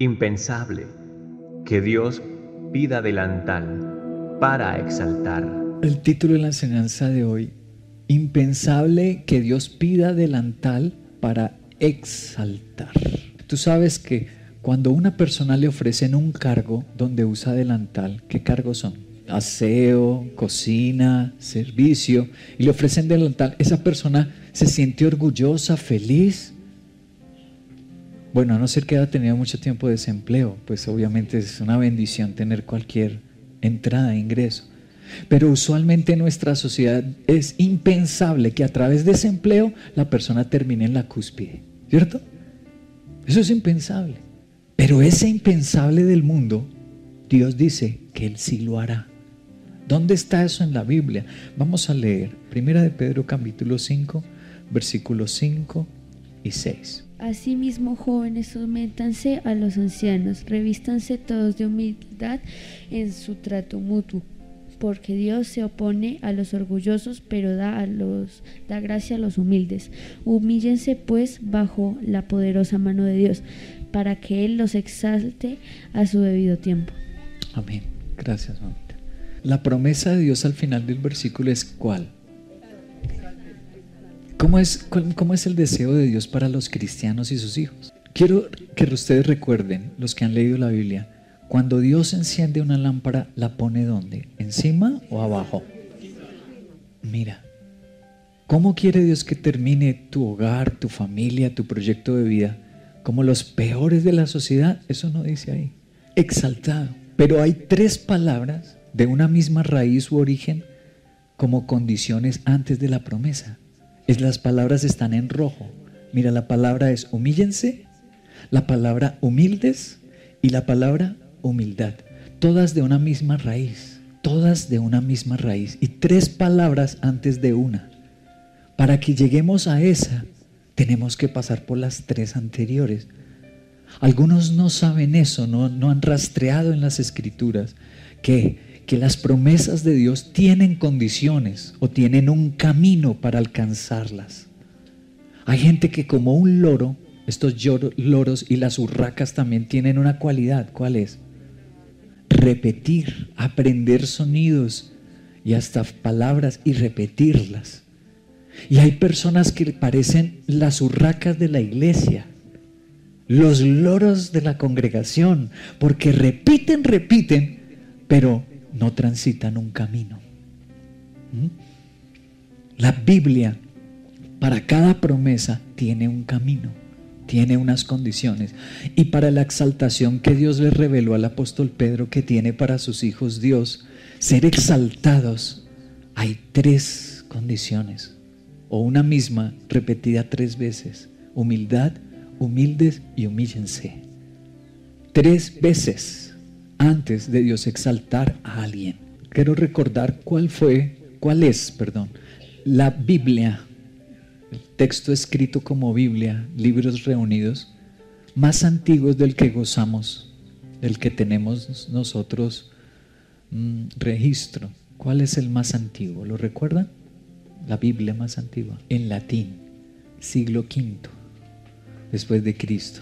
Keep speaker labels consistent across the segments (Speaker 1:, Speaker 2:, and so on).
Speaker 1: Impensable que Dios pida delantal para exaltar.
Speaker 2: El título de la enseñanza de hoy, impensable que Dios pida delantal para exaltar. Tú sabes que cuando una persona le ofrecen un cargo donde usa delantal, ¿qué cargos son? Aseo, cocina, servicio, y le ofrecen delantal, esa persona se siente orgullosa, feliz. Bueno, a no ser que haya tenido mucho tiempo de desempleo, pues obviamente es una bendición tener cualquier entrada de ingreso. Pero usualmente en nuestra sociedad es impensable que a través de ese empleo la persona termine en la cúspide, ¿cierto? Eso es impensable. Pero ese impensable del mundo, Dios dice que Él sí lo hará. ¿Dónde está eso en la Biblia? Vamos a leer Primera de Pedro capítulo 5, versículos 5 y 6.
Speaker 3: Asimismo, jóvenes, sométanse a los ancianos, revístanse todos de humildad en su trato mutuo, porque Dios se opone a los orgullosos, pero da, a los, da gracia a los humildes. Humíllense pues bajo la poderosa mano de Dios, para que Él los exalte a su debido tiempo.
Speaker 2: Amén. Gracias, mamita. La promesa de Dios al final del versículo es cuál? ¿Cómo es, ¿Cómo es el deseo de Dios para los cristianos y sus hijos? Quiero que ustedes recuerden, los que han leído la Biblia, cuando Dios enciende una lámpara, ¿la pone dónde? ¿Encima o abajo? Mira, ¿cómo quiere Dios que termine tu hogar, tu familia, tu proyecto de vida? Como los peores de la sociedad, eso no dice ahí. Exaltado. Pero hay tres palabras de una misma raíz u origen como condiciones antes de la promesa es las palabras están en rojo. Mira, la palabra es humíllense, la palabra humildes y la palabra humildad. Todas de una misma raíz, todas de una misma raíz y tres palabras antes de una. Para que lleguemos a esa, tenemos que pasar por las tres anteriores. Algunos no saben eso, no, no han rastreado en las escrituras que que las promesas de Dios tienen condiciones o tienen un camino para alcanzarlas. Hay gente que como un loro, estos loros y las urracas también tienen una cualidad. ¿Cuál es? Repetir, aprender sonidos y hasta palabras y repetirlas. Y hay personas que parecen las urracas de la iglesia, los loros de la congregación, porque repiten, repiten, pero no transitan un camino. ¿Mm? La Biblia, para cada promesa, tiene un camino, tiene unas condiciones. Y para la exaltación que Dios le reveló al apóstol Pedro que tiene para sus hijos Dios, ser exaltados, hay tres condiciones, o una misma repetida tres veces. Humildad, humildes y humíllense. Tres veces antes de Dios exaltar a alguien. Quiero recordar cuál fue, cuál es, perdón, la Biblia, el texto escrito como Biblia, libros reunidos, más antiguos del que gozamos, del que tenemos nosotros mm, registro. ¿Cuál es el más antiguo? ¿Lo recuerdan? La Biblia más antigua, en latín, siglo V, después de Cristo.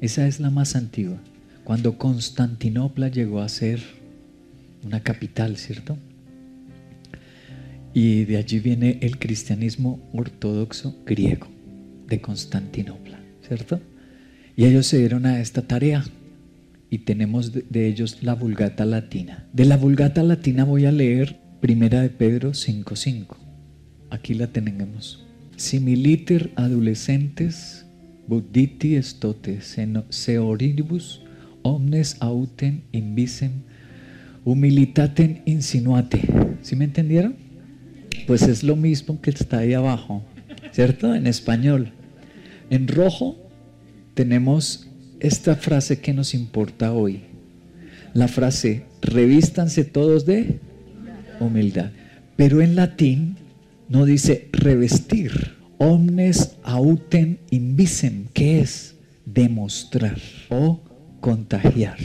Speaker 2: Esa es la más antigua cuando Constantinopla llegó a ser una capital, ¿cierto? Y de allí viene el cristianismo ortodoxo griego de Constantinopla, ¿cierto? Y ellos se dieron a esta tarea y tenemos de, ellos la Vulgata Latina. De la Vulgata Latina voy a leer Primera de Pedro 5.5. Aquí la tenemos. Similiter adolescentes budditi estote seoribus omnes autem invisem humilitatem insinuate. ¿Sí me entendieron? Pues es lo mismo que está ahí abajo, ¿cierto? En español. En rojo tenemos esta frase que nos importa hoy. La frase, revístanse todos de humildad. Pero en latín no dice revestir. Omnes autem invisem, que es demostrar o contagiar.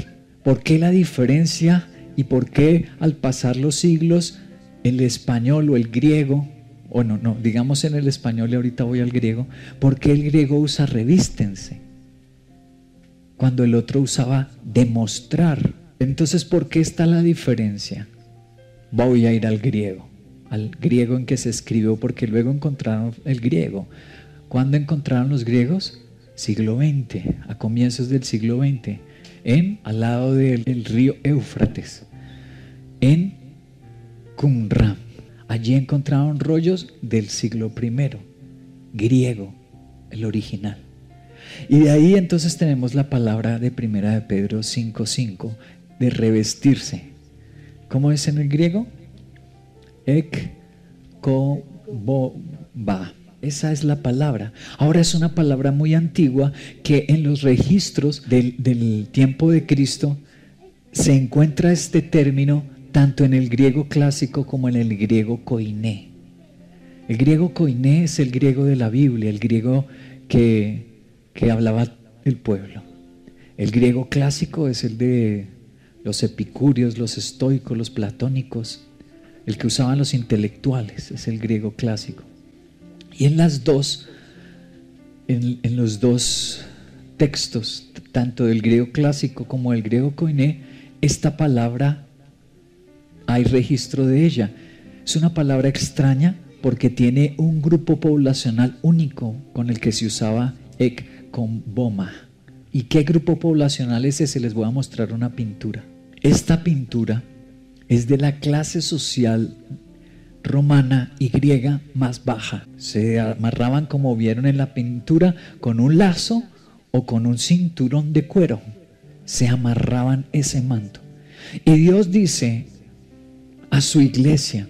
Speaker 2: ¿Por qué la diferencia y por qué al pasar los siglos el español o el griego, o no, no, digamos en el español y ahorita voy al griego, ¿por qué el griego usa revístense? cuando el otro usaba demostrar. Entonces, ¿por qué está la diferencia? Voy a ir al griego, al griego en que se escribió, porque luego encontraron el griego. ¿Cuándo encontraron los griegos? Siglo XX, a comienzos del siglo XX, en al lado del río Éufrates, en Qumran. Allí encontraron rollos del siglo I, griego, el original. Y de ahí entonces tenemos la palabra de primera de Pedro 5.5, de revestirse. ¿Cómo es en el griego? Ek, ko, bo, ba. Esa es la palabra. Ahora es una palabra muy antigua que en los registros del, del tiempo de Cristo se encuentra este término tanto en el griego clásico como en el griego koiné. El griego koiné es el griego de la Biblia, el griego que, que hablaba el pueblo. El griego clásico es el de los epicúreos, los estoicos, los platónicos, el que usaban los intelectuales, es el griego clásico. Y en las dos, en, los dos textos, tanto del griego clásico como del griego koiné, esta palabra hay registro de ella. Es una palabra extraña porque tiene un grupo poblacional único con el que se usaba ek con boma. ¿Y qué grupo poblacional es ese? Les voy a mostrar una pintura. Esta pintura es de la clase social romana y griega más baja. Se amarraban, como vieron en la pintura, con un lazo o con un cinturón de cuero. Se amarraban ese manto. Y Dios dice a su iglesia,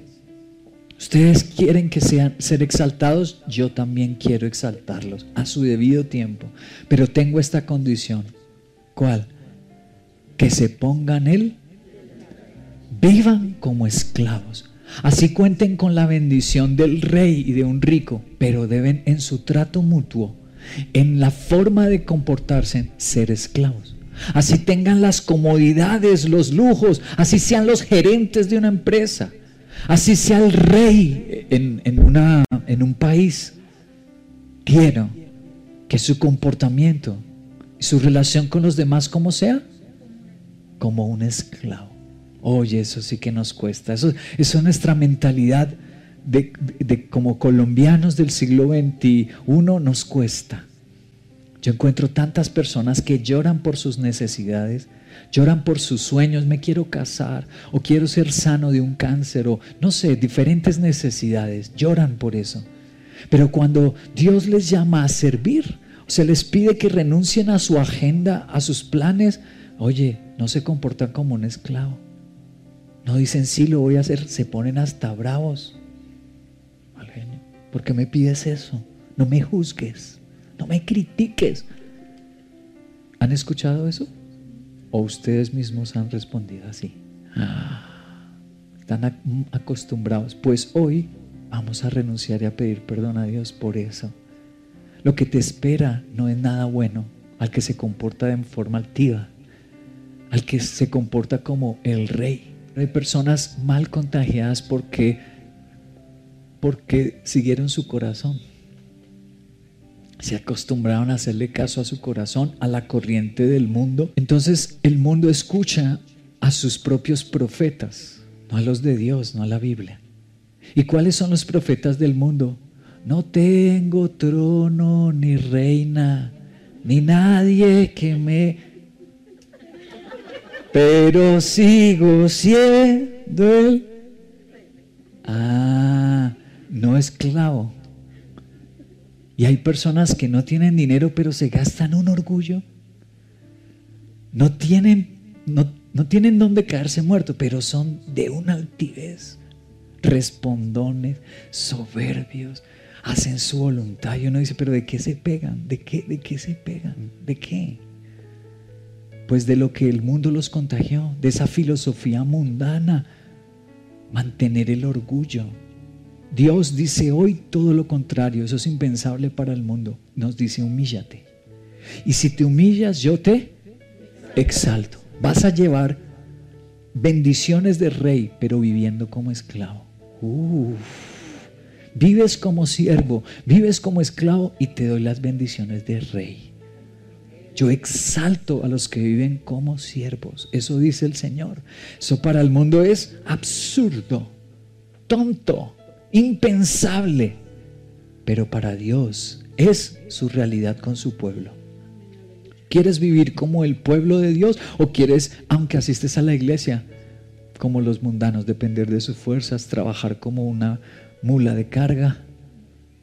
Speaker 2: ustedes quieren que sean ser exaltados, yo también quiero exaltarlos a su debido tiempo, pero tengo esta condición. ¿Cuál? Que se pongan él, vivan como esclavos. Así cuenten con la bendición del rey y de un rico, pero deben en su trato mutuo, en la forma de comportarse, ser esclavos así tengan las comodidades, los lujos, así sean los gerentes de una empresa, así sea el rey en, en un país. Quiero que su comportamiento y su relación con los demás, como sea, como un esclavo. Oye, eso sí que nos cuesta. Eso, eso es nuestra mentalidad de, de, como colombianos del siglo XXI nos cuesta. Yo encuentro tantas personas que lloran por sus necesidades, lloran por sus sueños, me quiero casar o quiero ser sano de un cáncer o no sé, diferentes necesidades, lloran por eso. Pero cuando Dios les llama a servir, se les pide que renuncien a su agenda, a sus planes, oye, no se comportan como un esclavo. No dicen, sí, lo voy a hacer, se ponen hasta bravos. ¿Por qué me pides eso? No me juzgues. No me critiques. ¿Han escuchado eso? ¿O ustedes mismos han respondido así? Están acostumbrados. Pues hoy vamos a renunciar y a pedir perdón a Dios por eso. Lo que te espera no es nada bueno al que se comporta de forma altiva, al que se comporta como el rey. Hay personas mal contagiadas porque, porque siguieron su corazón se acostumbraron a hacerle caso a su corazón, a la corriente del mundo. Entonces el mundo escucha a sus propios profetas, no a los de Dios, no a la Biblia. ¿Y cuáles son los profetas del mundo? No tengo trono ni reina, ni nadie que me... Pero sigo siendo el... Ah, no esclavo y hay personas que no tienen dinero, pero se gastan un orgullo. No tienen, no, no tienen dónde caerse muertos, pero son de una altivez. Respondones, soberbios, hacen su voluntad. Y uno dice, pero ¿de qué se pegan? ¿De qué, de qué se pegan? ¿De qué? Pues de lo que el mundo los contagió, de esa filosofía mundana. Mantener el orgullo, Dios dice hoy todo lo contrario, eso es impensable para el mundo. Nos dice, humíllate. Y si te humillas, yo te exalto. Vas a llevar bendiciones de rey, pero viviendo como esclavo. Vives como siervo, vives como esclavo y te doy las bendiciones de rey. Yo exalto a los que viven como siervos. Eso dice el Señor. Eso para el mundo es absurdo, tonto, impensable. Pero para Dios es su realidad con su pueblo. ¿Quieres vivir como el pueblo de Dios o quieres, aunque asistes a la iglesia, como los mundanos, depender de sus fuerzas, trabajar como una mula de carga?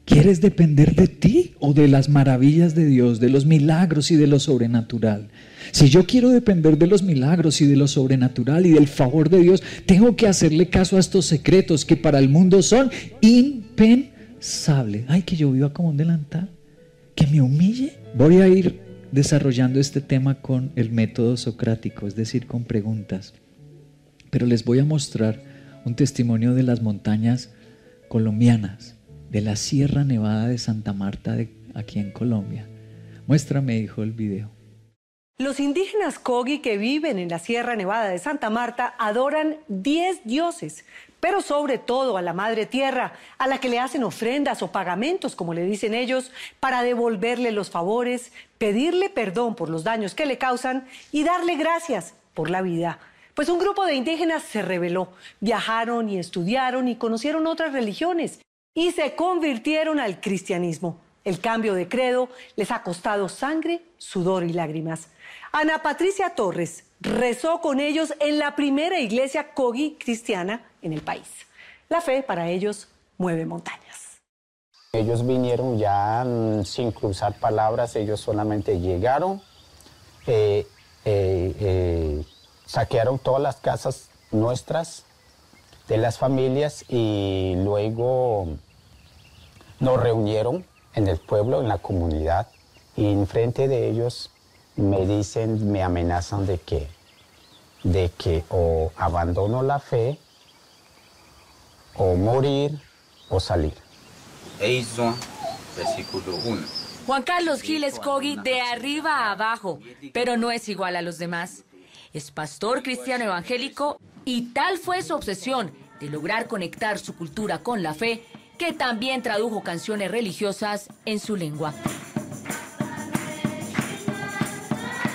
Speaker 2: ¿Quieres depender de ti o de las maravillas de Dios, de los milagros y de lo sobrenatural? Si yo quiero depender de los milagros y de lo sobrenatural y del favor de Dios, tengo que hacerle caso a estos secretos que para el mundo son impensables. Ay, que yo viva como un delantal, que me humille. Voy a ir desarrollando este tema con el método socrático, es decir, con preguntas. Pero les voy a mostrar un testimonio de las montañas colombianas de la Sierra Nevada de Santa Marta de aquí en Colombia. Muéstrame, hijo, el video.
Speaker 4: Los indígenas Kogi que viven en la Sierra Nevada de Santa Marta adoran 10 dioses, pero sobre todo a la Madre Tierra, a la que le hacen ofrendas o pagamentos, como le dicen ellos, para devolverle los favores, pedirle perdón por los daños que le causan y darle gracias por la vida. Pues un grupo de indígenas se rebeló, viajaron y estudiaron y conocieron otras religiones y se convirtieron al cristianismo. El cambio de credo les ha costado sangre, sudor y lágrimas. Ana Patricia Torres rezó con ellos en la primera iglesia Kogi cristiana en el país. La fe para ellos mueve montañas.
Speaker 5: Ellos vinieron ya mm, sin cruzar palabras, ellos solamente llegaron, eh, eh, eh, saquearon todas las casas nuestras, de las familias y luego nos reunieron en el pueblo, en la comunidad, y enfrente de ellos me dicen, me amenazan de que, de que o abandono la fe, o morir, o salir.
Speaker 6: versículo 1. Juan Carlos Giles Cogi de arriba a abajo, pero no es igual a los demás. Es pastor cristiano evangélico y tal fue su obsesión de lograr conectar su cultura con la fe que también tradujo canciones religiosas en su lengua.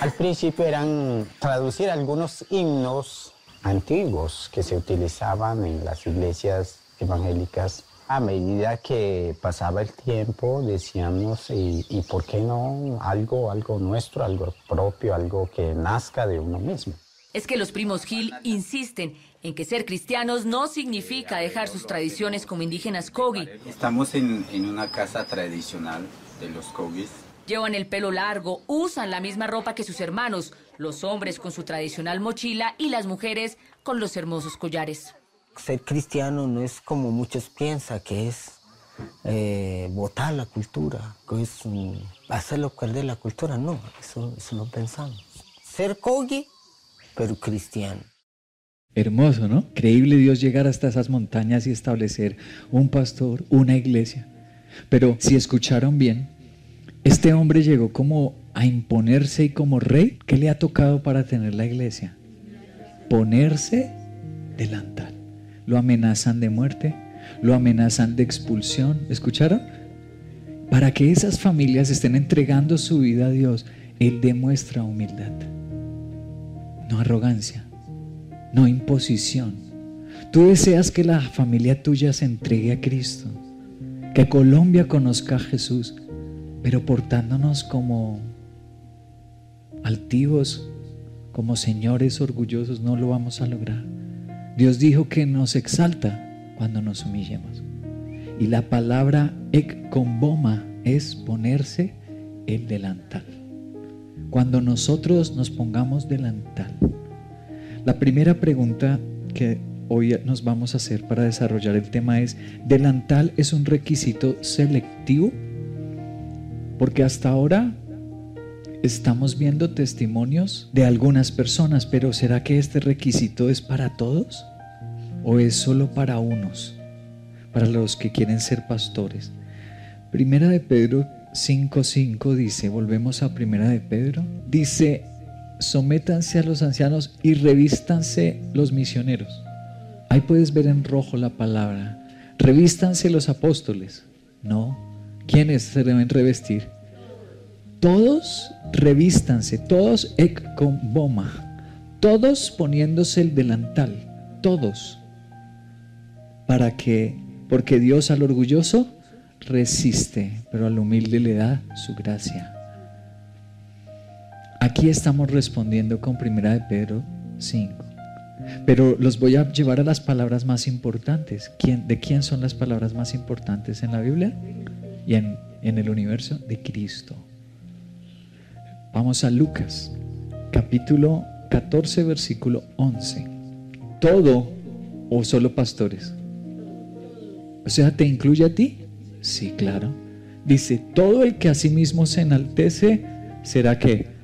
Speaker 5: Al principio eran traducir algunos himnos antiguos que se utilizaban en las iglesias evangélicas. A medida que pasaba el tiempo, decíamos, ¿y, y por qué no algo, algo nuestro, algo propio, algo que nazca de uno mismo?
Speaker 6: Es que los primos Gil insisten en que ser cristianos no significa dejar sus tradiciones como indígenas Kogi.
Speaker 7: Estamos en, una casa tradicional de los Kogis.
Speaker 6: Llevan el pelo largo, usan la misma ropa que sus hermanos, los hombres con su tradicional mochila y las mujeres con los hermosos collares.
Speaker 8: Ser cristiano no es como muchos piensan que es eh, botar la cultura, que es hacerlo perder la cultura. No, eso, eso no pensamos. Ser Kogi, pero cristiano.
Speaker 2: Hermoso, ¿no? Creíble Dios llegar hasta esas montañas y establecer un pastor, una iglesia. Pero si escucharon bien, este hombre llegó como a imponerse y como rey. ¿Qué le ha tocado para tener la iglesia? Ponerse delantal. Lo amenazan de muerte, lo amenazan de expulsión. ¿Escucharon? Para que esas familias estén entregando su vida a Dios, Él demuestra humildad, no arrogancia no imposición. Tú deseas que la familia tuya se entregue a Cristo, que Colombia conozca a Jesús, pero portándonos como altivos, como señores orgullosos, no lo vamos a lograr. Dios dijo que nos exalta cuando nos humillemos. Y la palabra ek con boma es ponerse el delantal. Cuando nosotros nos pongamos delantal, la primera pregunta que hoy nos vamos a hacer para desarrollar el tema es, ¿delantal es un requisito selectivo? Porque hasta ahora estamos viendo testimonios de algunas personas, pero ¿será que este requisito es para todos? ¿O es solo para unos? Para los que quieren ser pastores. Primera de Pedro 5.5 dice, volvemos a Primera de Pedro, dice, sométanse a los ancianos y revístanse los misioneros. Ahí puedes ver en rojo la palabra. Revístanse los apóstoles. No. ¿Quiénes se deben revestir? todos revístanse, todos ekboma, todos poniéndose el delantal, todos, para que, porque Dios al orgulloso resiste, pero al humilde le da su gracia. Aquí estamos respondiendo con primera de Pedro 5. Pero los voy a llevar a las palabras más importantes. ¿Quién, ¿De quién son las palabras más importantes en la Biblia y en, en el universo? De Cristo. Vamos a Lucas, capítulo 14, versículo 11. Todo o solo pastores. O sea, ¿te incluye a ti? Sí, claro. Dice, todo el que a sí mismo se enaltece será que.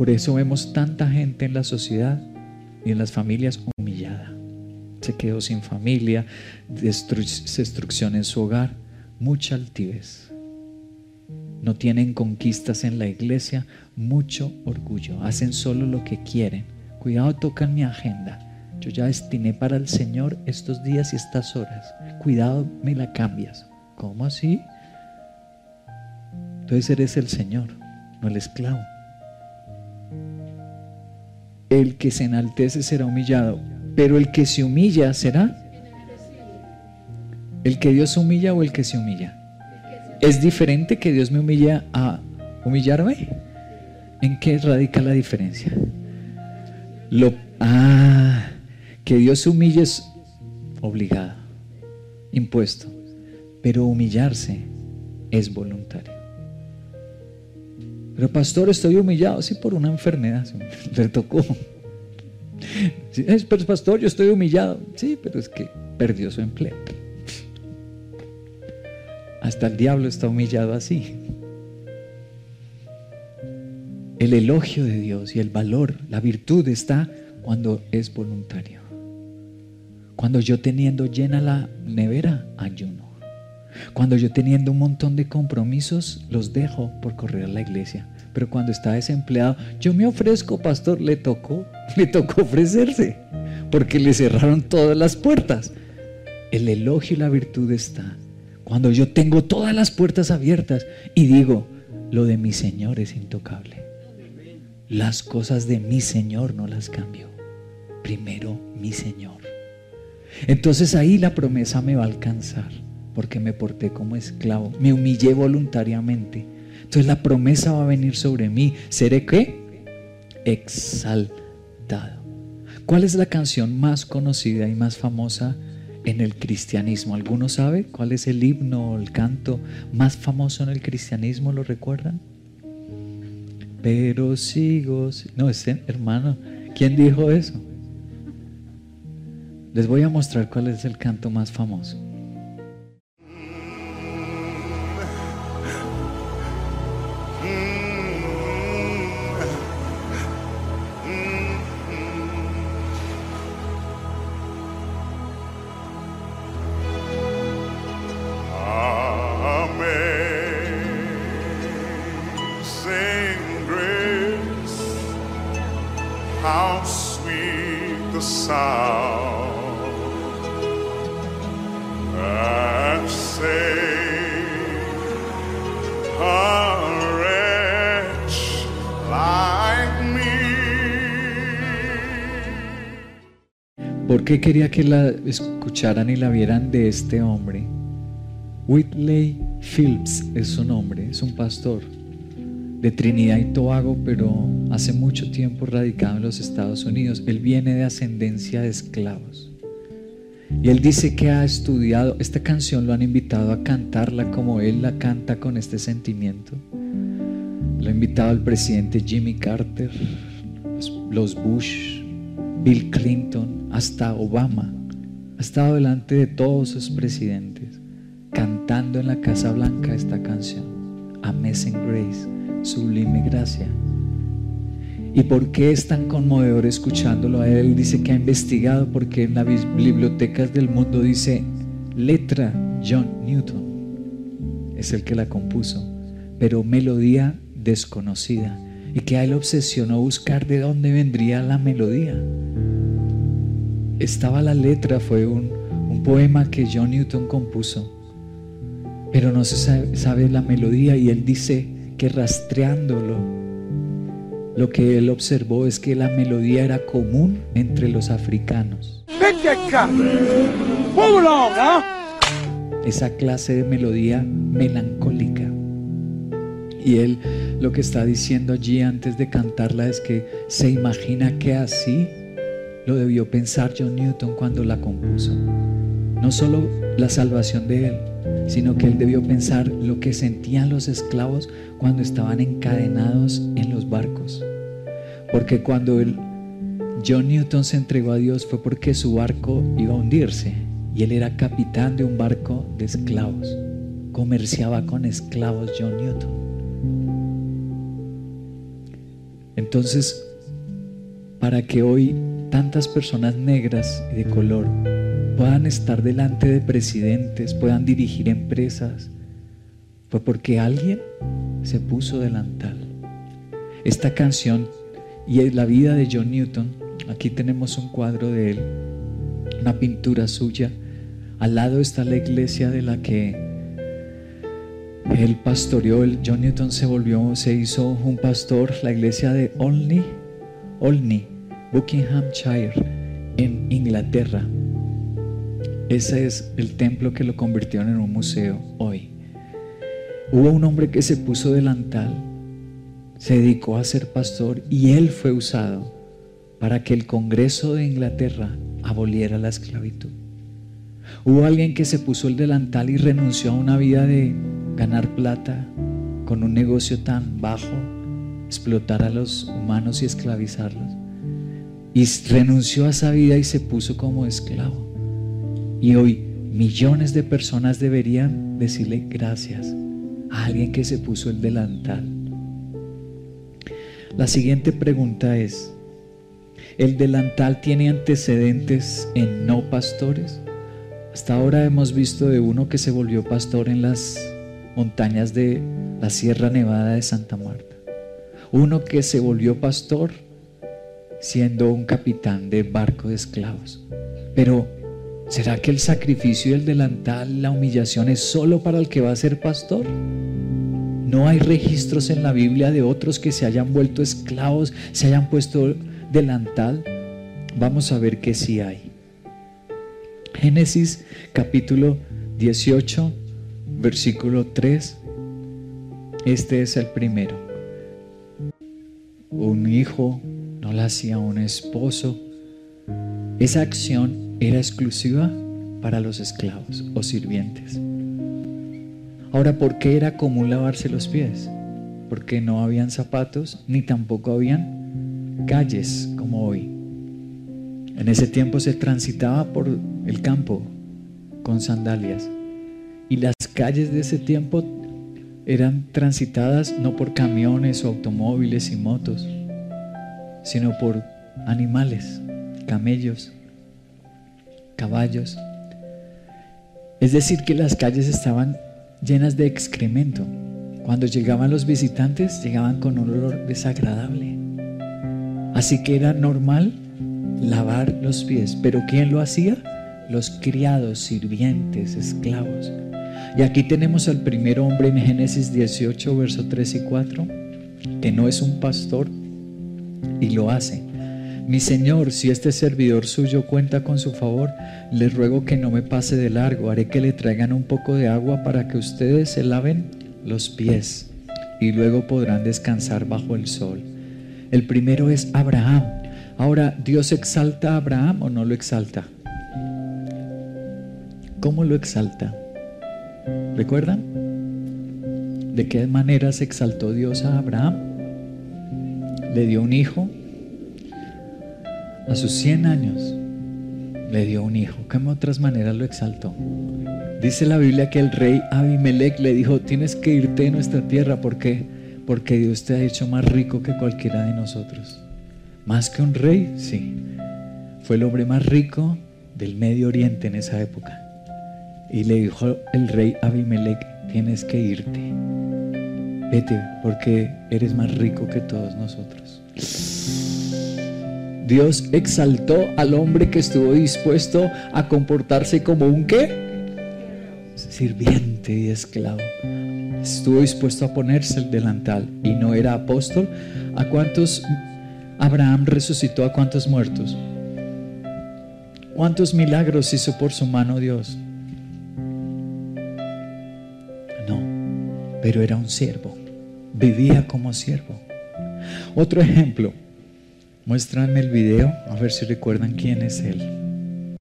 Speaker 2: Por eso vemos tanta gente en la sociedad y en las familias humillada. Se quedó sin familia, destrucción en su hogar, mucha altivez. No tienen conquistas en la iglesia, mucho orgullo. Hacen solo lo que quieren. Cuidado, tocan mi agenda. Yo ya destiné para el Señor estos días y estas horas. Cuidado, me la cambias. ¿Cómo así? Entonces eres el Señor, no el esclavo. El que se enaltece será humillado, pero el que se humilla será. ¿El que Dios humilla o el que se humilla? ¿Es diferente que Dios me humilla a humillarme? ¿En qué radica la diferencia? Lo, ah, que Dios se humille es obligado, impuesto, pero humillarse es voluntario. Pero pastor, estoy humillado, sí, por una enfermedad, le tocó. Sí, pero pastor, yo estoy humillado, sí, pero es que perdió su empleo. Hasta el diablo está humillado así. El elogio de Dios y el valor, la virtud está cuando es voluntario. Cuando yo teniendo llena la nevera, ayuno. Cuando yo teniendo un montón de compromisos, los dejo por correr a la iglesia. Pero cuando está desempleado, yo me ofrezco, pastor, le tocó, le tocó ofrecerse, porque le cerraron todas las puertas. El elogio y la virtud está cuando yo tengo todas las puertas abiertas y digo, lo de mi Señor es intocable. Las cosas de mi Señor no las cambio. Primero mi Señor. Entonces ahí la promesa me va a alcanzar porque me porté como esclavo, me humillé voluntariamente. Entonces la promesa va a venir sobre mí. ¿Seré qué? Exaltado. ¿Cuál es la canción más conocida y más famosa en el cristianismo? ¿Alguno sabe cuál es el himno o el canto más famoso en el cristianismo? ¿Lo recuerdan? Pero sigo. No, hermano, ¿quién dijo eso? Les voy a mostrar cuál es el canto más famoso. Qué quería que la escucharan y la vieran de este hombre? Whitley Phillips es su nombre, es un pastor de Trinidad y Tobago, pero hace mucho tiempo radicado en los Estados Unidos. Él viene de ascendencia de esclavos. Y él dice que ha estudiado, esta canción lo han invitado a cantarla como él la canta con este sentimiento. Lo ha invitado el presidente Jimmy Carter, los Bush, Bill Clinton, hasta Obama. Ha estado delante de todos sus presidentes cantando en la Casa Blanca esta canción. Amazing Grace, sublime gracia. ¿Y por qué es tan conmovedor escuchándolo a él? Dice que ha investigado porque en las bibliotecas del mundo dice letra John Newton. Es el que la compuso, pero melodía desconocida. Y que a él obsesionó buscar de dónde vendría la melodía. Estaba la letra, fue un, un poema que John Newton compuso, pero no se sabe, sabe la melodía y él dice que rastreándolo, lo que él observó es que la melodía era común entre los africanos. Esa clase de melodía melancólica. Y él lo que está diciendo allí antes de cantarla es que se imagina que así lo debió pensar John Newton cuando la compuso. No solo la salvación de él, sino que él debió pensar lo que sentían los esclavos cuando estaban encadenados en los barcos. Porque cuando John Newton se entregó a Dios fue porque su barco iba a hundirse y él era capitán de un barco de esclavos. Comerciaba con esclavos John Newton. Entonces, para que hoy tantas personas negras y de color puedan estar delante de presidentes, puedan dirigir empresas, fue porque alguien se puso delantal. Esta canción y la vida de John Newton, aquí tenemos un cuadro de él, una pintura suya. Al lado está la iglesia de la que él pastoreó. John Newton se volvió, se hizo un pastor, la iglesia de Olney, Olney, Buckinghamshire, en Inglaterra. Ese es el templo que lo convirtieron en un museo hoy. Hubo un hombre que se puso delantal, se dedicó a ser pastor y él fue usado para que el Congreso de Inglaterra aboliera la esclavitud. Hubo alguien que se puso el delantal y renunció a una vida de ganar plata con un negocio tan bajo, explotar a los humanos y esclavizarlos. Y renunció a esa vida y se puso como esclavo. Y hoy millones de personas deberían decirle gracias a alguien que se puso el delantal. La siguiente pregunta es, ¿el delantal tiene antecedentes en no pastores? Hasta ahora hemos visto de uno que se volvió pastor en las montañas de la Sierra Nevada de Santa Marta. Uno que se volvió pastor siendo un capitán de barco de esclavos. Pero, ¿será que el sacrificio y el delantal, la humillación es solo para el que va a ser pastor? No hay registros en la Biblia de otros que se hayan vuelto esclavos, se hayan puesto delantal. Vamos a ver que sí hay. Génesis capítulo 18, versículo 3. Este es el primero. Un hijo no la hacía un esposo. Esa acción era exclusiva para los esclavos o sirvientes. Ahora, ¿por qué era común lavarse los pies? Porque no habían zapatos ni tampoco habían calles como hoy. En ese tiempo se transitaba por el campo con sandalias. Y las calles de ese tiempo eran transitadas no por camiones o automóviles y motos, sino por animales, camellos, caballos. Es decir, que las calles estaban llenas de excremento. Cuando llegaban los visitantes, llegaban con un olor desagradable. Así que era normal lavar los pies. ¿Pero quién lo hacía? Los criados, sirvientes, esclavos. Y aquí tenemos al primer hombre en Génesis 18, verso 3 y 4, que no es un pastor y lo hace. Mi Señor, si este servidor suyo cuenta con su favor, le ruego que no me pase de largo. Haré que le traigan un poco de agua para que ustedes se laven los pies y luego podrán descansar bajo el sol. El primero es Abraham. Ahora, ¿Dios exalta a Abraham o no lo exalta? ¿Cómo lo exalta? ¿Recuerdan? ¿De qué manera se exaltó Dios a Abraham? Le dio un hijo. A sus 100 años le dio un hijo. ¿Qué otras maneras lo exaltó? Dice la Biblia que el rey Abimelech le dijo, tienes que irte de nuestra tierra. ¿Por qué? Porque Dios te ha hecho más rico que cualquiera de nosotros. Más que un rey, sí. Fue el hombre más rico del Medio Oriente en esa época. Y le dijo el rey Abimelech, tienes que irte. Vete porque eres más rico que todos nosotros. Dios exaltó al hombre que estuvo dispuesto a comportarse como un qué? Sirviente y esclavo. estuvo dispuesto a ponerse el delantal y no era apóstol, ¿a cuántos Abraham resucitó a cuántos muertos? ¿Cuántos milagros hizo por su mano Dios? No, pero era un siervo, vivía como siervo. Otro ejemplo, muéstranme el video, a ver si recuerdan quién es él.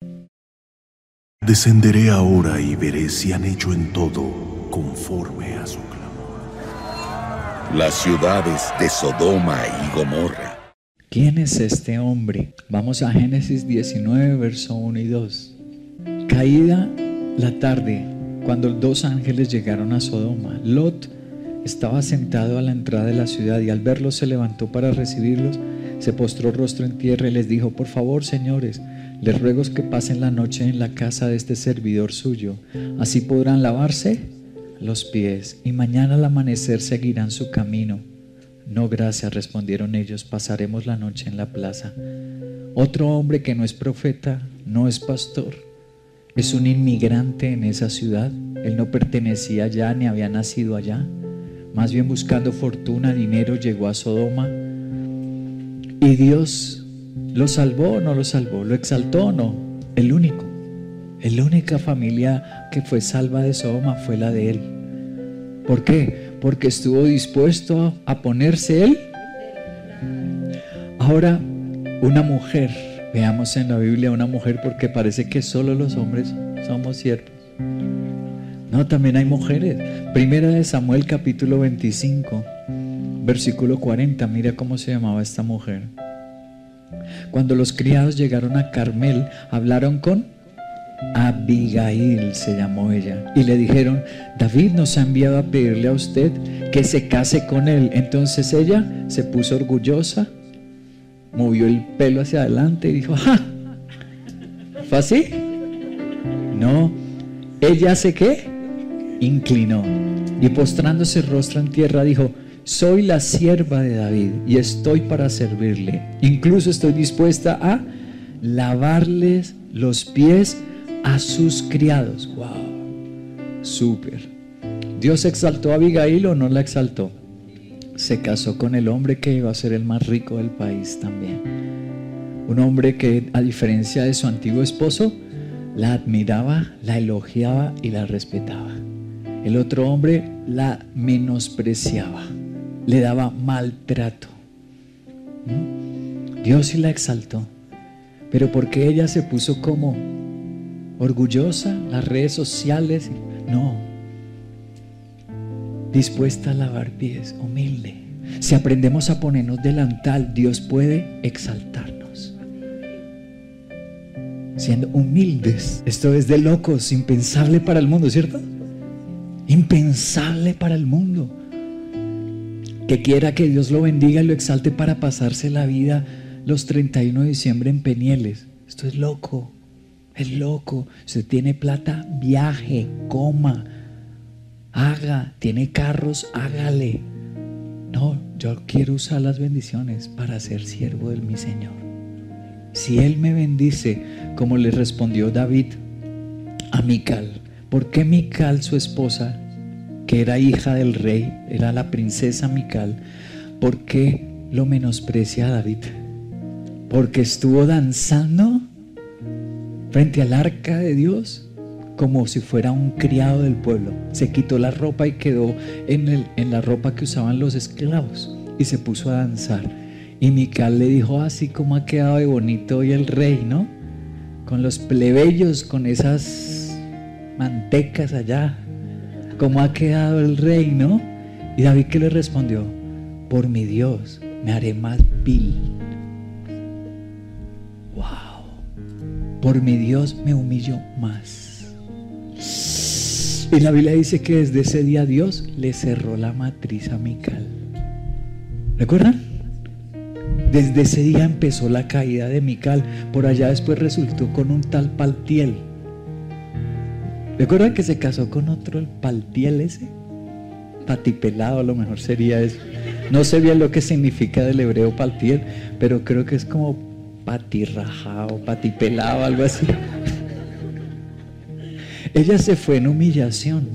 Speaker 9: Descenderé ahora y veré si han hecho en todo conforme a su clamor.
Speaker 10: Las ciudades de Sodoma y Gomorra
Speaker 2: ¿Quién es este hombre? Vamos a Génesis 19, verso 1 y 2. Caída la tarde, cuando dos ángeles llegaron a Sodoma, Lot estaba sentado a la entrada de la ciudad y al verlos se levantó para recibirlos, se postró rostro en tierra y les dijo, por favor, señores, les ruego que pasen la noche en la casa de este servidor suyo, así podrán lavarse los pies y mañana al amanecer seguirán su camino. No, gracias, respondieron ellos, pasaremos la noche en la plaza. Otro hombre que no es profeta, no es pastor, es un inmigrante en esa ciudad. Él no pertenecía allá ni había nacido allá. Más bien buscando fortuna, dinero, llegó a Sodoma. Y Dios lo salvó o no lo salvó, lo exaltó o no. El único, la única familia que fue salva de Sodoma fue la de él. ¿Por qué? Porque estuvo dispuesto a ponerse él. Ahora, una mujer, veamos en la Biblia una mujer porque parece que solo los hombres somos siervos. No, también hay mujeres. Primera de Samuel capítulo 25, versículo 40, mira cómo se llamaba esta mujer. Cuando los criados llegaron a Carmel, hablaron con Abigail se llamó ella. Y le dijeron, David nos ha enviado a pedirle a usted que se case con él. Entonces ella se puso orgullosa, movió el pelo hacia adelante y dijo, ¡ja! ¿Fue así? No. Ella se qué? Inclinó. Y postrándose rostro en tierra dijo, soy la sierva de David y estoy para servirle. Incluso estoy dispuesta a lavarles los pies a sus criados. Wow, súper. ¿Dios exaltó a Abigail o no la exaltó? Se casó con el hombre que iba a ser el más rico del país también. Un hombre que, a diferencia de su antiguo esposo, la admiraba, la elogiaba y la respetaba. El otro hombre la menospreciaba, le daba maltrato. ¿Mm? Dios sí la exaltó, pero porque ella se puso como orgullosa, las redes sociales, no. Dispuesta a lavar pies, humilde. Si aprendemos a ponernos delantal, Dios puede exaltarnos. Siendo humildes. Esto es de locos, impensable para el mundo, ¿cierto? Impensable para el mundo. Que quiera que Dios lo bendiga y lo exalte para pasarse la vida los 31 de diciembre en Penieles. Esto es loco. Es loco. Si tiene plata, viaje, coma, haga. Tiene carros, hágale. No, yo quiero usar las bendiciones para ser siervo de mi Señor. Si Él me bendice, como le respondió David a Mical, ¿por qué Mical, su esposa, que era hija del rey, era la princesa Mical, por qué lo menosprecia a David? Porque estuvo danzando frente al arca de Dios como si fuera un criado del pueblo. Se quitó la ropa y quedó en, el, en la ropa que usaban los esclavos y se puso a danzar. Y Mical le dijo así como ha quedado de bonito hoy el rey, ¿no? Con los plebeyos, con esas mantecas allá. ¿Cómo ha quedado el rey, no? Y David que le respondió, por mi Dios, me haré más vil por mi Dios me humillo más. Y la Biblia dice que desde ese día Dios le cerró la matriz a Mical. ¿Recuerdan? Desde ese día empezó la caída de Mical. Por allá después resultó con un tal Paltiel. ¿Recuerdan que se casó con otro, el Paltiel ese? Patipelado a lo mejor sería eso. No sé bien lo que significa del hebreo Paltiel, pero creo que es como patirrajado, patipelado, algo así. Ella se fue en humillación.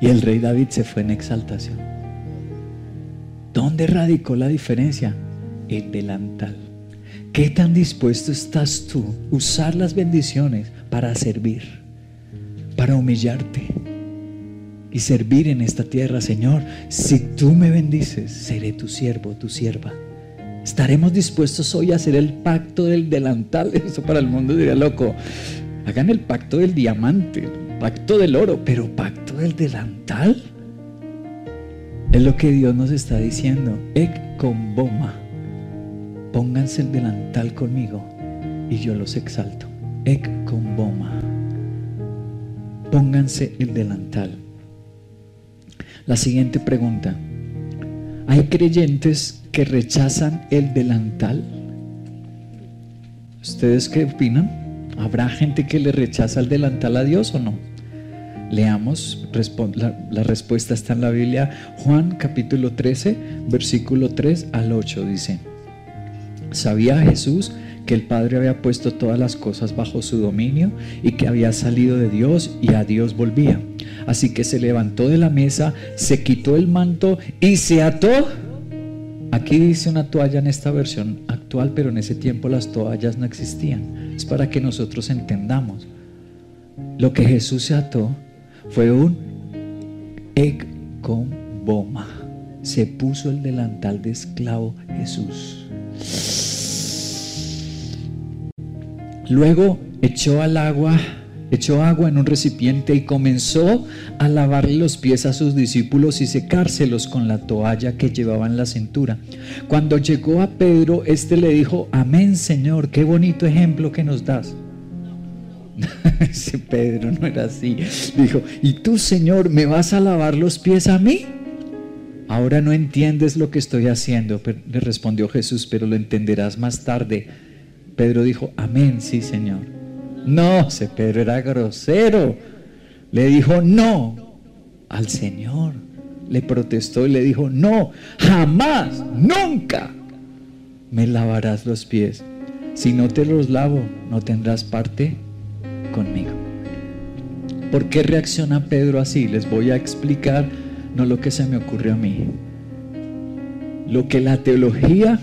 Speaker 2: Y el rey David se fue en exaltación. ¿Dónde radicó la diferencia? El delantal. ¿Qué tan dispuesto estás tú a usar las bendiciones para servir, para humillarte y servir en esta tierra, Señor? Si tú me bendices, seré tu siervo, tu sierva. Estaremos dispuestos hoy a hacer el pacto del delantal. Eso para el mundo diría loco. Hagan el pacto del diamante, pacto del oro, pero pacto del delantal. Es lo que Dios nos está diciendo. Ek con boma. Pónganse el delantal conmigo y yo los exalto. Ek con. Pónganse el delantal. La siguiente pregunta. ¿Hay creyentes que rechazan el delantal? ¿Ustedes qué opinan? ¿Habrá gente que le rechaza el delantal a Dios o no? Leamos, la, la, respuesta está en la Biblia, Juan capítulo 13, versículo 3 al 8 dice, ¿sabía Jesús que el Padre había puesto todas las cosas bajo su dominio y que había salido de Dios y a Dios volvía? Así que se levantó de la mesa, se quitó el manto y se ató. Aquí dice una toalla en esta versión actual, pero en ese tiempo las toallas no existían. Es para que nosotros entendamos. Lo que Jesús se ató fue un boma. Se puso el delantal de esclavo Jesús. Luego echó al agua, echó agua en un recipiente y comenzó a lavarle los pies a sus discípulos y secárselos con la toalla que llevaba en la cintura. Cuando llegó a Pedro, éste le dijo, amén Señor, qué bonito ejemplo que nos das. Ese Pedro no era así. Dijo, ¿y tú, Señor, me vas a lavar los pies a mí? Ahora no entiendes lo que estoy haciendo, le respondió Jesús, pero lo entenderás más tarde. Pedro dijo, amén, sí, Señor. No, ese Pedro era grosero. Le dijo, no, al Señor. Le protestó y le dijo, no, jamás, nunca me lavarás los pies. Si no te los lavo, no tendrás parte conmigo. ¿Por qué reacciona Pedro así? Les voy a explicar no lo que se me ocurrió a mí. Lo que la teología,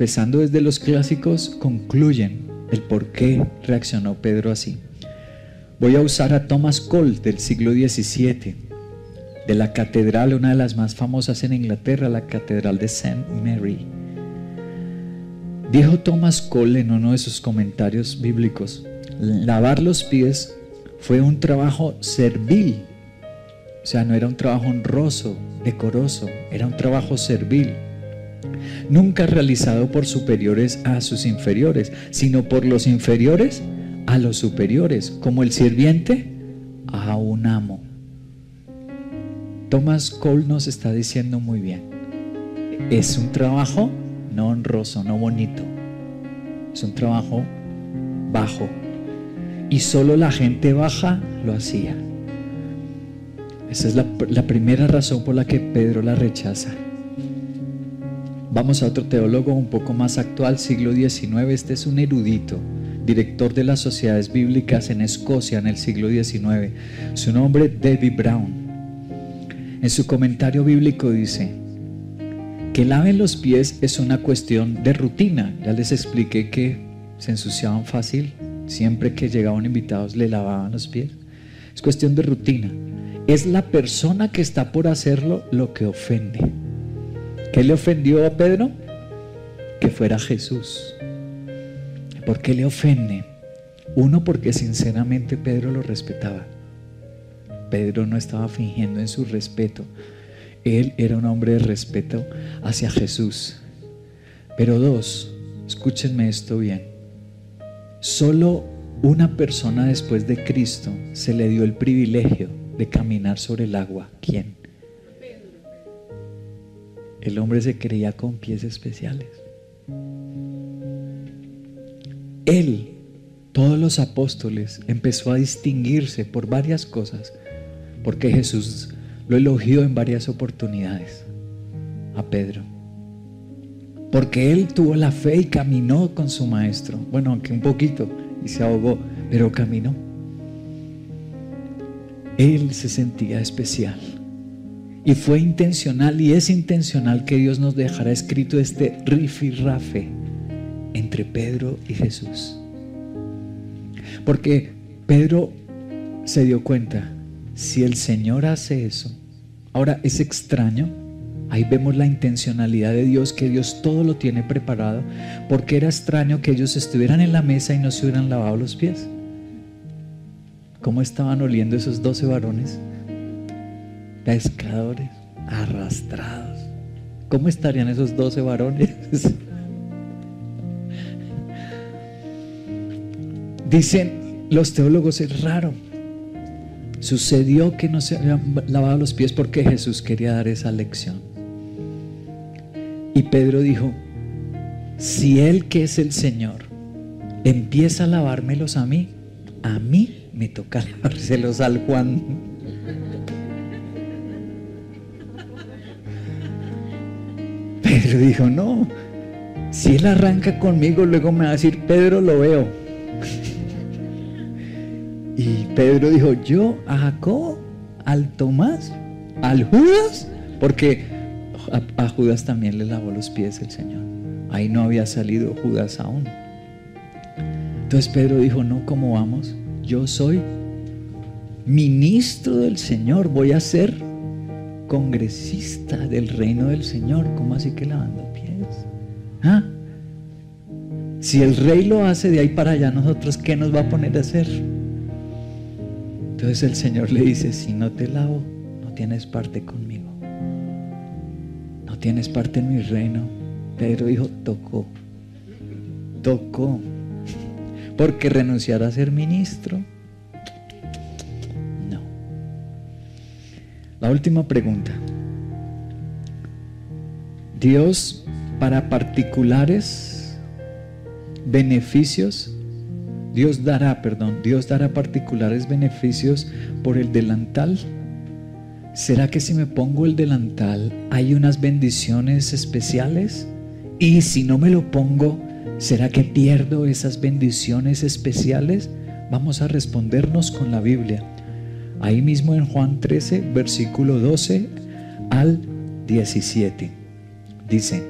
Speaker 2: empezando desde los clásicos, concluyen el por qué reaccionó Pedro así. Voy a usar a Thomas Cole del siglo XVII, de la catedral, una de las más famosas en Inglaterra, la catedral de St. Mary. Dijo Thomas Cole en uno de sus comentarios bíblicos, lavar los pies fue un trabajo servil. O sea, no era un trabajo honroso, decoroso, era un trabajo servil. Nunca realizado por superiores a sus inferiores, sino por los inferiores a los superiores, como el sirviente a un amo. Thomas Cole nos está diciendo muy bien, es un trabajo no honroso, no bonito, es un trabajo bajo, y solo la gente baja lo hacía. Esa es la, la, primera razón por la que Pedro la rechaza. Vamos a otro teólogo un poco más actual, siglo XIX. Este es un erudito, director de las sociedades bíblicas en Escocia en el siglo XIX. Su nombre, David Brown. En su comentario bíblico dice, que laven los pies es una cuestión de rutina. Ya les expliqué que se ensuciaban fácil, Siempre que llegaban invitados le lavaban los pies. Es cuestión de rutina. Es la persona que está por hacerlo lo que ofende. ¿Qué le ofendió a Pedro? Que fuera Jesús. ¿Por qué le ofende? Uno, porque sinceramente Pedro lo respetaba. Pedro no estaba fingiendo en su respeto. Él era un hombre de respeto hacia Jesús. Pero dos, escúchenme esto bien. Solo una persona después de Cristo se le dio el privilegio de caminar sobre el agua. ¿Quién? El hombre se creía con pies especiales. Él, todos los apóstoles, empezó a distinguirse por varias cosas, porque Jesús lo elogió en varias oportunidades a Pedro. Porque él tuvo la fe y caminó con su maestro. Bueno, aunque un poquito y se ahogó, pero caminó. Él se sentía especial. Y fue intencional y es intencional que Dios nos dejara escrito este rifirrafe entre Pedro y Jesús. Porque Pedro se dio cuenta, si el Señor hace eso, ahora es extraño, ahí vemos la intencionalidad de Dios, que Dios todo lo tiene preparado, porque era extraño que ellos estuvieran en la mesa y no se hubieran lavado los pies. ¿Cómo estaban oliendo esos doce varones? Pescadores, arrastrados. ¿Cómo estarían esos doce varones? Dicen los teólogos, es raro. Sucedió que no se habían lavado los pies porque Jesús quería dar esa lección. Y Pedro dijo, si Él que es el Señor empieza a lavármelos a mí, a mí me toca lavárselos al Juan. Dijo, no, si Él arranca conmigo, luego me va a decir, Pedro, lo veo. Y Pedro dijo, yo a Jacob, al Tomás, al Judas, porque a, Judas también le lavó los pies el Señor. Ahí no había salido Judas aún. Entonces Pedro dijo, no, ¿cómo vamos? Yo soy ministro del Señor, voy a ser congresista del reino del Señor. ¿Cómo así que lavando pies? ¿Ah? Si el rey lo hace de ahí para allá, nosotros, ¿qué nos va a poner a hacer? Entonces el Señor le dice, si no te lavo, no tienes parte conmigo. No tienes parte en mi reino. Pedro dijo, tocó. Tocó. Porque renunciar a ser ministro. La última pregunta. Dios para particulares beneficios Dios dará, perdón, Dios dará particulares beneficios por el delantal. ¿Será que si me pongo el delantal hay unas bendiciones especiales? Y si no me lo pongo, ¿será que pierdo esas bendiciones especiales? Vamos a respondernos con la Biblia. Ahí mismo en Juan 13, versículo 12 al 17. Dice,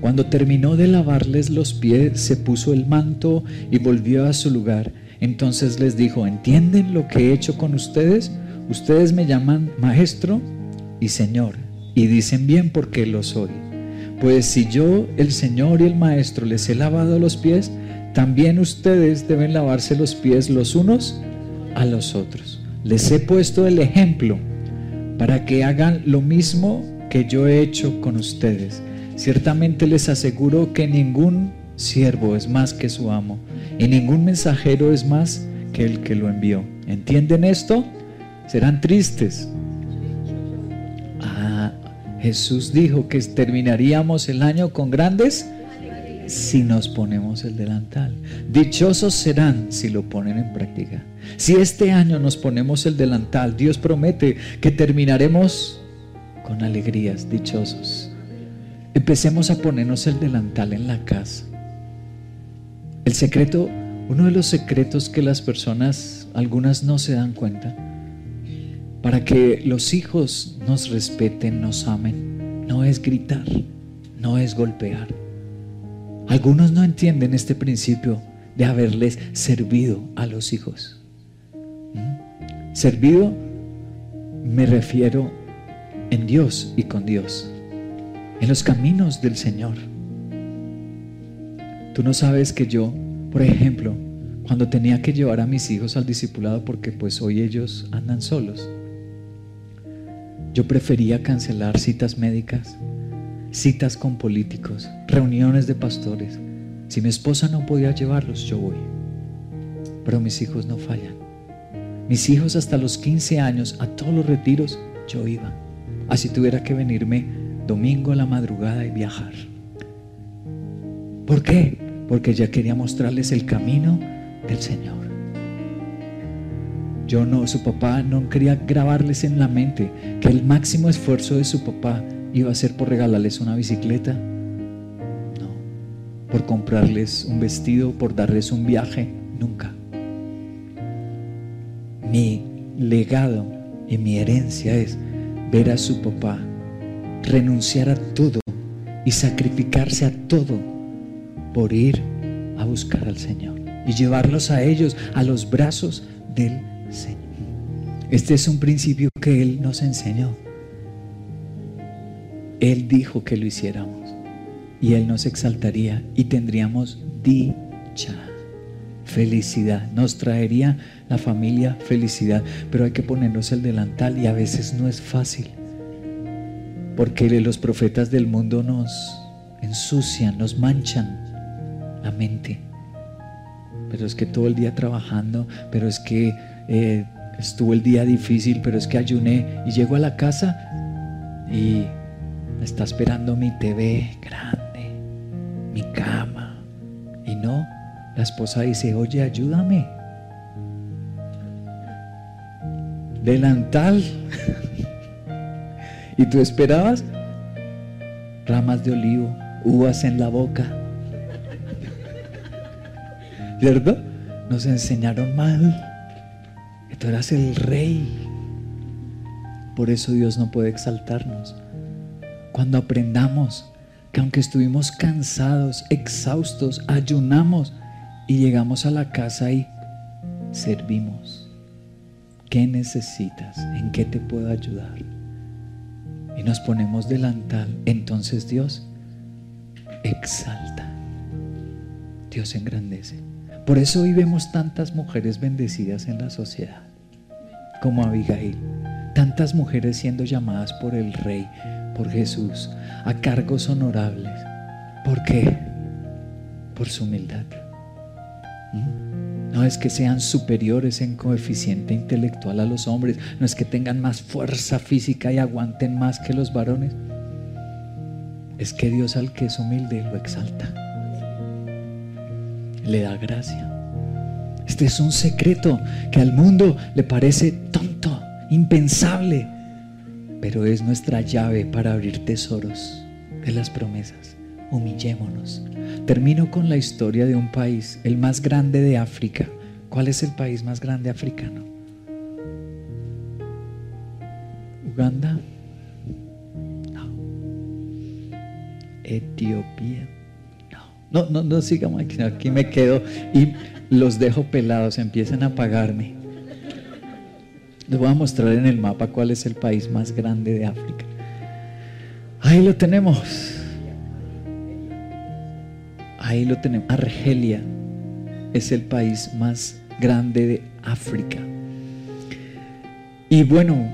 Speaker 2: cuando terminó de lavarles los pies, se puso el manto y volvió a su lugar. Entonces les dijo, ¿entienden lo que he hecho con ustedes? Ustedes me llaman maestro y señor, y dicen bien porque lo soy. Pues si yo, el Señor y el Maestro, les he lavado los pies, también ustedes deben lavarse los pies los unos a los otros. Les he puesto el ejemplo para que hagan lo mismo que yo he hecho con ustedes. Ciertamente les aseguro que ningún siervo es más que su amo y ningún mensajero es más que el que lo envió. ¿Entienden esto? Serán tristes. Ah, Jesús dijo que terminaríamos el año con grandes si nos ponemos el delantal. Dichosos serán si lo ponen en práctica. Si este año nos ponemos el delantal, Dios promete que terminaremos con alegrías, dichosos. Empecemos a ponernos el delantal en la casa. El secreto, uno de los secretos que las personas, algunas no se dan cuenta, para que los hijos nos respeten, nos amen, no es gritar, no es golpear. Algunos no entienden este principio de haberles servido a los hijos. Servido me refiero en Dios y con Dios en los caminos del Señor. Tú no sabes que yo, por ejemplo, cuando tenía que llevar a mis hijos al discipulado porque pues hoy ellos andan solos, yo prefería cancelar citas médicas, citas con políticos, reuniones de pastores. Si mi esposa no podía llevarlos, yo voy. Pero mis hijos no fallan. Mis hijos hasta los 15 años, a todos los retiros, yo iba. Así tuviera que venirme domingo a la madrugada y viajar. ¿Por qué? Porque ya quería mostrarles el camino del Señor. Yo no, su papá no quería grabarles en la mente que el máximo esfuerzo de su papá iba a ser por regalarles una bicicleta. No, por comprarles un vestido, por darles un viaje, nunca. Mi legado y mi herencia es ver a su papá renunciar a todo y sacrificarse a todo por ir a buscar al Señor y llevarlos a ellos a los brazos del Señor. Este es un principio que Él nos enseñó. Él dijo que lo hiciéramos y Él nos exaltaría y tendríamos dicha, felicidad. Nos traería la familia felicidad, pero hay que ponernos el delantal y a veces no es fácil. Porque los profetas del mundo nos ensucian, nos manchan la mente. Pero es que todo el día trabajando, pero es que eh, estuvo el día difícil, pero es que ayuné y llego a la casa y está esperando mi TV grande, mi cama. Esposa dice, oye, ayúdame. Delantal. ¿Y tú esperabas? Ramas de olivo, uvas en la boca. ¿Cierto? Nos enseñaron mal. Que tú eras el rey. Por eso Dios no puede exaltarnos. Cuando aprendamos que aunque estuvimos cansados, exhaustos, ayunamos y llegamos a la casa y servimos. ¿Qué necesitas? ¿En qué te puedo ayudar? Y nos ponemos delantal. Entonces Dios exalta. Dios engrandece. Por eso hoy vemos tantas mujeres bendecidas en la sociedad, como Abigail. Tantas mujeres siendo llamadas por el Rey, por Jesús, a cargos honorables. ¿Por qué? Por su humildad. No es que sean superiores en coeficiente intelectual a los hombres, no es que tengan más fuerza física y aguanten más que los varones. Es que Dios al que es humilde lo exalta. Le da gracia. Este es un secreto que al mundo le parece tonto, impensable, pero es nuestra llave para abrir tesoros de las promesas. Humillémonos. Termino con la historia de un país, el más grande de África. ¿Cuál es el país más grande africano? Uganda. No. Etiopía. No. No, no, no sigamos aquí. Aquí me quedo y los dejo pelados. Empiezan a pagarme. Les voy a mostrar en el mapa cuál es el país más grande de África. Ahí lo tenemos. Ahí lo tenemos. Argelia es el país más grande de África. Y bueno,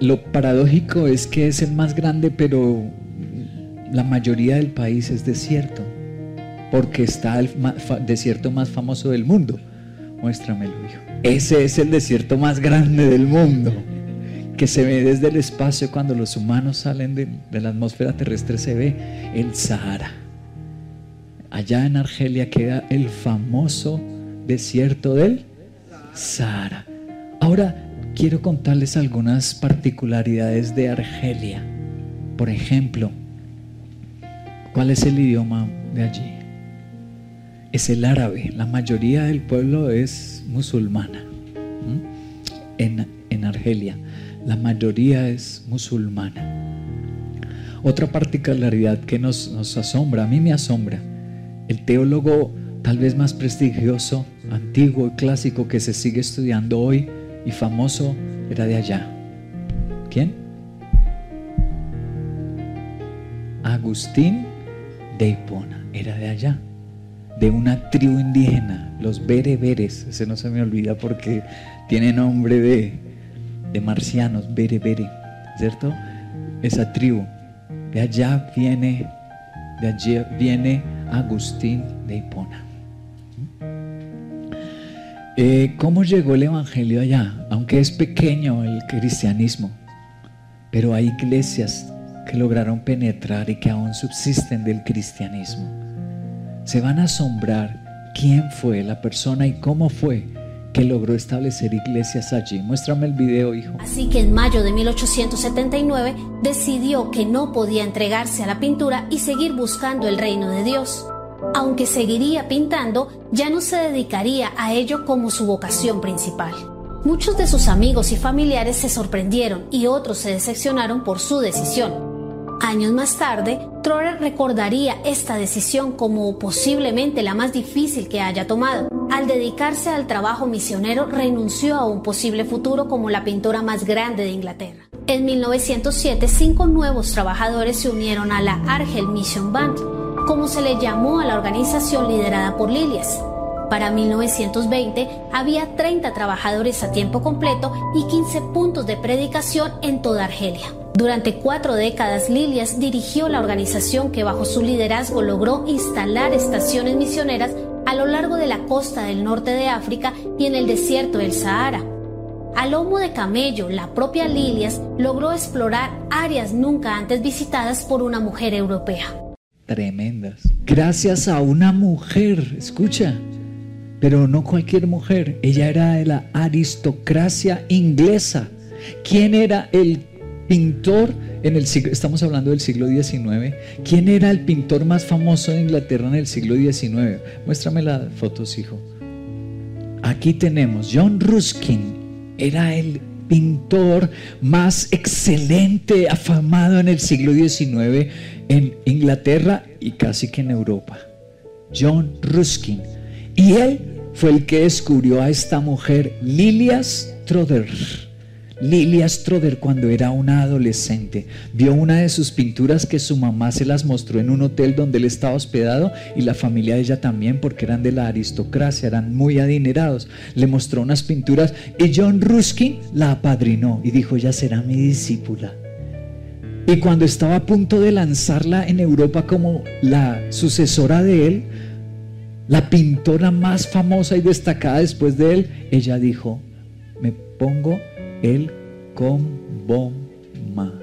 Speaker 2: lo paradójico es que es el más grande, pero la mayoría del país es desierto, porque está el desierto más famoso del mundo. Muéstramelo, hijo. Ese es el desierto más grande del mundo, que se ve desde el espacio cuando los humanos salen de, de la atmósfera terrestre, se ve el Sahara. Allá en Argelia queda el famoso desierto del Sahara. Ahora quiero contarles algunas particularidades de Argelia. Por ejemplo, ¿cuál es el idioma de allí? Es el árabe. La mayoría del pueblo es musulmana. En, en Argelia, la mayoría es musulmana. Otra particularidad que nos, nos asombra, a mí me asombra, el teólogo tal vez más prestigioso, antiguo y clásico que se sigue estudiando hoy y famoso era de allá. ¿Quién? Agustín de Hipona, era de allá, de una tribu indígena, los bereberes, ese no se me olvida porque tiene nombre de, de marcianos, berebere, ¿cierto? Esa tribu, de allá viene, de allí viene Agustín de Hipona. Eh, ¿Cómo llegó el Evangelio allá? Aunque es pequeño el cristianismo, pero hay iglesias que lograron penetrar y que aún subsisten del cristianismo. Se van a asombrar quién fue la persona y cómo fue que logró establecer iglesias allí. Muéstrame el video, hijo.
Speaker 11: Así que en mayo de 1879 decidió que no podía entregarse a la pintura y seguir buscando el reino de Dios. Aunque seguiría pintando, ya no se dedicaría a ello como su vocación principal. Muchos de sus amigos y familiares se sorprendieron y otros se decepcionaron por su decisión. Años más tarde, Trotter recordaría esta decisión como posiblemente la más difícil que haya tomado. Al dedicarse al trabajo misionero, renunció a un posible futuro como la pintora más grande de Inglaterra. En 1907, cinco nuevos trabajadores se unieron a la Argel Mission Band, como se le llamó a la organización liderada por Lilias. Para 1920 había 30 trabajadores a tiempo completo y 15 puntos de predicación en toda Argelia. Durante cuatro décadas, Lilias dirigió la organización que bajo su liderazgo logró instalar estaciones misioneras a lo largo de la costa del norte de África y en el desierto del Sahara. A lomo de camello, la propia Lilias logró explorar áreas nunca antes visitadas por una mujer europea.
Speaker 2: Tremendas. Gracias a una mujer, escucha, pero no cualquier mujer, ella era de la aristocracia inglesa. ¿Quién era el pintor en el siglo, estamos hablando del siglo XIX, ¿quién era el pintor más famoso de Inglaterra en el siglo XIX? Muéstrame la fotos, hijo. Aquí tenemos John Ruskin, era el pintor más excelente, afamado en el siglo XIX en Inglaterra y casi que en Europa. John Ruskin. Y él fue el que descubrió a esta mujer, Lilias Troder Lilia Stroder cuando era una adolescente vio una de sus pinturas que su mamá se las mostró en un hotel donde él estaba hospedado y la familia de ella también porque eran de la aristocracia, eran muy adinerados. Le mostró unas pinturas y John Ruskin la apadrinó y dijo, ya será mi discípula. Y cuando estaba a punto de lanzarla en Europa como la sucesora de él, la pintora más famosa y destacada después de él, ella dijo, me pongo el Comboma.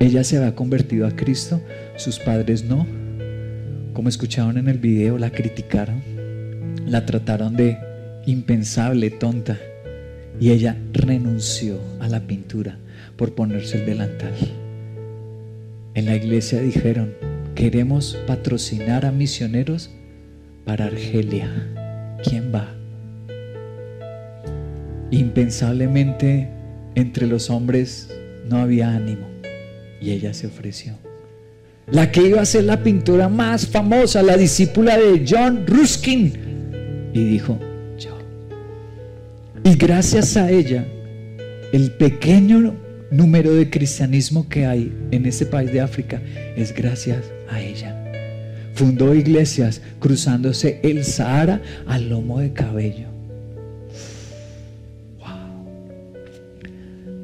Speaker 2: Ella se había convertido a Cristo, sus padres no. Como escucharon en el video, la criticaron, la trataron de impensable, tonta. Y ella renunció a la pintura por ponerse el delantal. En la iglesia dijeron, queremos patrocinar a misioneros para Argelia. ¿Quién va? Impensablemente entre los hombres no había ánimo y ella se ofreció. La que iba a ser la pintora más famosa, la discípula de John Ruskin. Y dijo, yo. Y gracias a ella, el pequeño número de cristianismo que hay en este país de África es gracias a ella. Fundó iglesias cruzándose el Sahara al lomo de cabello.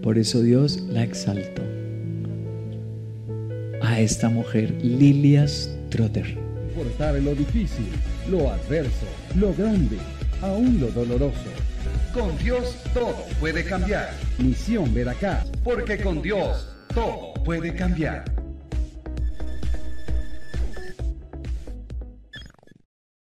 Speaker 2: Por eso Dios la exaltó. A esta mujer, Lilias Trotter.
Speaker 12: Portar lo difícil, lo adverso, lo grande, aún lo doloroso. Con Dios todo puede cambiar. Misión Veracruz, porque con Dios todo puede cambiar.